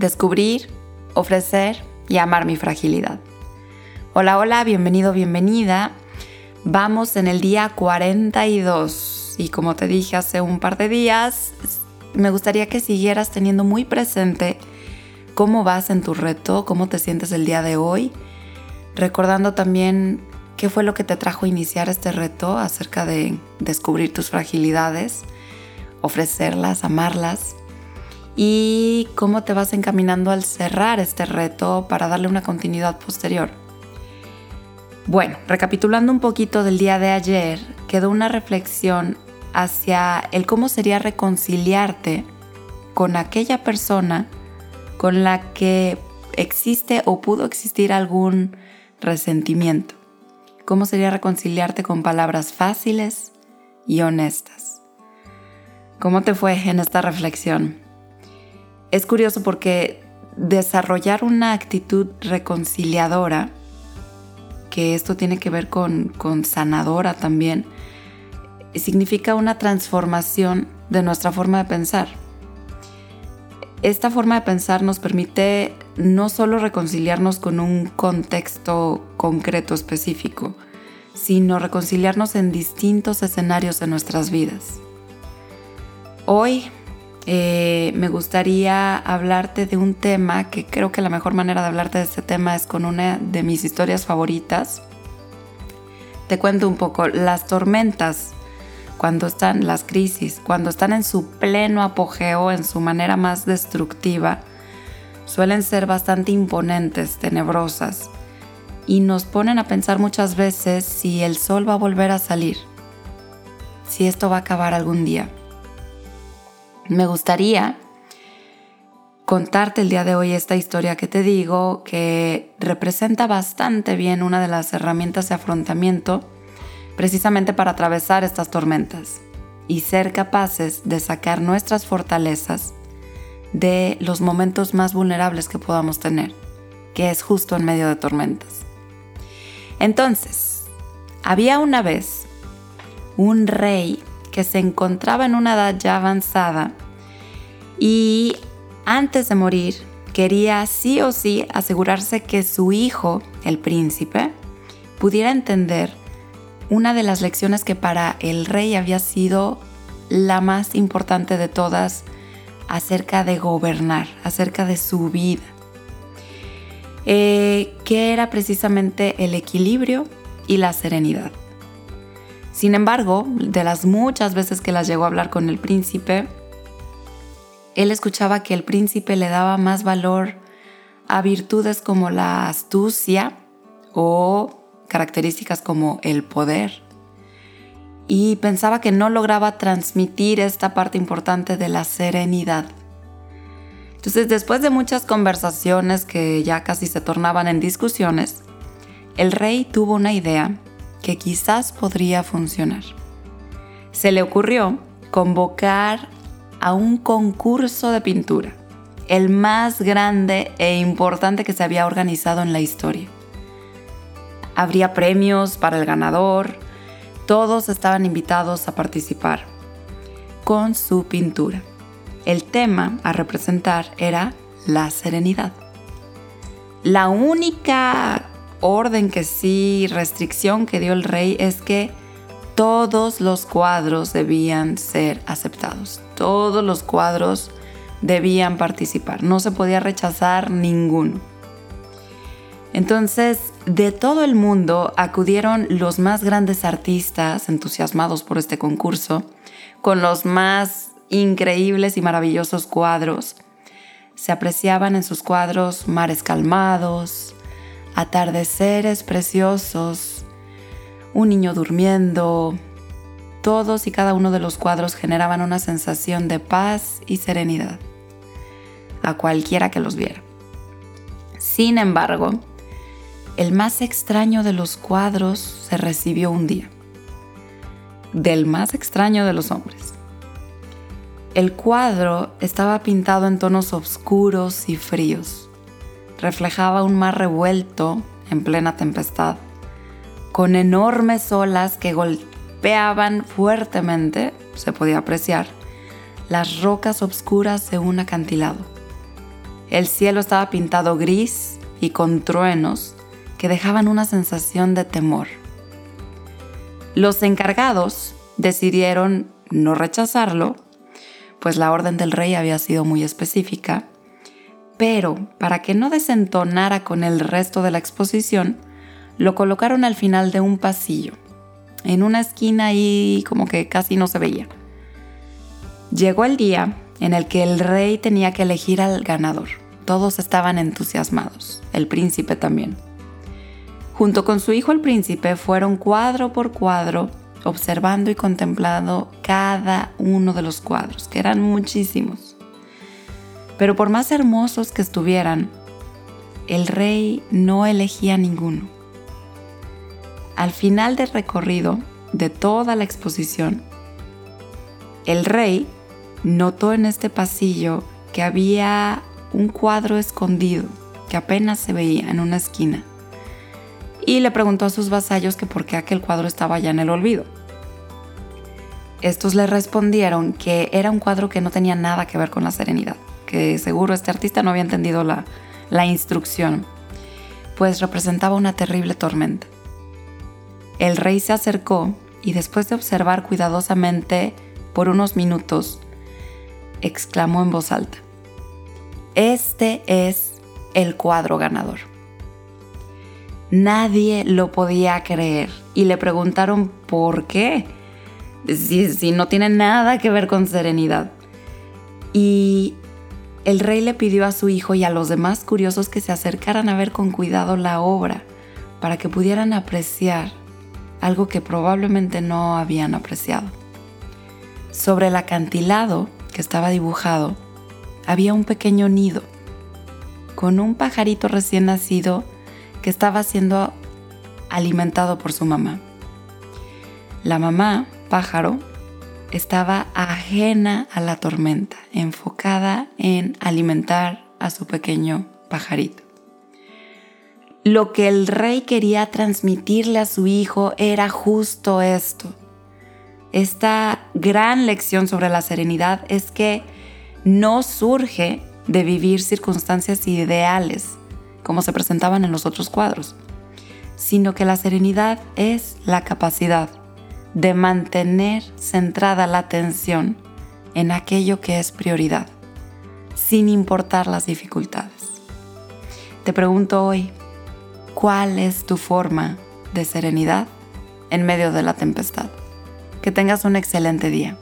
descubrir, ofrecer y amar mi fragilidad. Hola, hola, bienvenido, bienvenida. Vamos en el día 42 y como te dije hace un par de días, me gustaría que siguieras teniendo muy presente cómo vas en tu reto, cómo te sientes el día de hoy, recordando también qué fue lo que te trajo a iniciar este reto acerca de descubrir tus fragilidades, ofrecerlas, amarlas y cómo te vas encaminando al cerrar este reto para darle una continuidad posterior. Bueno, recapitulando un poquito del día de ayer, quedó una reflexión hacia el cómo sería reconciliarte con aquella persona con la que existe o pudo existir algún resentimiento. ¿Cómo sería reconciliarte con palabras fáciles y honestas? ¿Cómo te fue en esta reflexión? Es curioso porque desarrollar una actitud reconciliadora, que esto tiene que ver con, con sanadora también, significa una transformación de nuestra forma de pensar. Esta forma de pensar nos permite no solo reconciliarnos con un contexto concreto específico, sino reconciliarnos en distintos escenarios de nuestras vidas. Hoy eh, me gustaría hablarte de un tema que creo que la mejor manera de hablarte de este tema es con una de mis historias favoritas. Te cuento un poco, las tormentas cuando están las crisis, cuando están en su pleno apogeo, en su manera más destructiva, suelen ser bastante imponentes, tenebrosas, y nos ponen a pensar muchas veces si el sol va a volver a salir, si esto va a acabar algún día. Me gustaría contarte el día de hoy esta historia que te digo, que representa bastante bien una de las herramientas de afrontamiento precisamente para atravesar estas tormentas y ser capaces de sacar nuestras fortalezas de los momentos más vulnerables que podamos tener, que es justo en medio de tormentas. Entonces, había una vez un rey que se encontraba en una edad ya avanzada y antes de morir quería sí o sí asegurarse que su hijo, el príncipe, pudiera entender una de las lecciones que para el rey había sido la más importante de todas acerca de gobernar, acerca de su vida, eh, que era precisamente el equilibrio y la serenidad. Sin embargo, de las muchas veces que las llegó a hablar con el príncipe, él escuchaba que el príncipe le daba más valor a virtudes como la astucia o características como el poder. Y pensaba que no lograba transmitir esta parte importante de la serenidad. Entonces, después de muchas conversaciones que ya casi se tornaban en discusiones, el rey tuvo una idea que quizás podría funcionar. Se le ocurrió convocar a un concurso de pintura, el más grande e importante que se había organizado en la historia habría premios para el ganador, todos estaban invitados a participar con su pintura. El tema a representar era la serenidad. La única orden que sí, restricción que dio el rey es que todos los cuadros debían ser aceptados. Todos los cuadros debían participar. No se podía rechazar ninguno. Entonces, de todo el mundo acudieron los más grandes artistas entusiasmados por este concurso, con los más increíbles y maravillosos cuadros. Se apreciaban en sus cuadros mares calmados, atardeceres preciosos, un niño durmiendo. Todos y cada uno de los cuadros generaban una sensación de paz y serenidad a cualquiera que los viera. Sin embargo, el más extraño de los cuadros se recibió un día. Del más extraño de los hombres. El cuadro estaba pintado en tonos oscuros y fríos. Reflejaba un mar revuelto en plena tempestad, con enormes olas que golpeaban fuertemente, se podía apreciar, las rocas oscuras de un acantilado. El cielo estaba pintado gris y con truenos que dejaban una sensación de temor. Los encargados decidieron no rechazarlo, pues la orden del rey había sido muy específica, pero para que no desentonara con el resto de la exposición, lo colocaron al final de un pasillo, en una esquina y como que casi no se veía. Llegó el día en el que el rey tenía que elegir al ganador. Todos estaban entusiasmados, el príncipe también. Junto con su hijo el príncipe fueron cuadro por cuadro observando y contemplando cada uno de los cuadros, que eran muchísimos. Pero por más hermosos que estuvieran, el rey no elegía ninguno. Al final del recorrido de toda la exposición, el rey notó en este pasillo que había un cuadro escondido que apenas se veía en una esquina y le preguntó a sus vasallos que por qué aquel cuadro estaba ya en el olvido. Estos le respondieron que era un cuadro que no tenía nada que ver con la serenidad, que seguro este artista no había entendido la, la instrucción, pues representaba una terrible tormenta. El rey se acercó y después de observar cuidadosamente por unos minutos, exclamó en voz alta, Este es el cuadro ganador. Nadie lo podía creer y le preguntaron por qué, si, no tiene nada que ver con serenidad. Y el rey le pidió a su hijo y a los demás curiosos que se acercaran a ver con cuidado la obra para que pudieran apreciar algo que probablemente no habían apreciado. Sobre el acantilado que estaba dibujado había un pequeño nido con un pajarito recién nacido que estaba siendo alimentado por su mamá. La mamá, pájaro, estaba ajena a la tormenta, enfocada en alimentar a su pequeño pajarito. Lo que el rey quería transmitirle a su hijo era justo esto. Esta gran lección sobre la serenidad es que no surge de vivir circunstancias ideales, como se presentaban en los otros cuadros, sino que la serenidad es la capacidad de mantener centrada la atención en aquello que es prioridad, sin importar las dificultades. Te pregunto hoy, ¿cuál es tu forma de serenidad en medio de la tempestad? Que tengas un excelente día.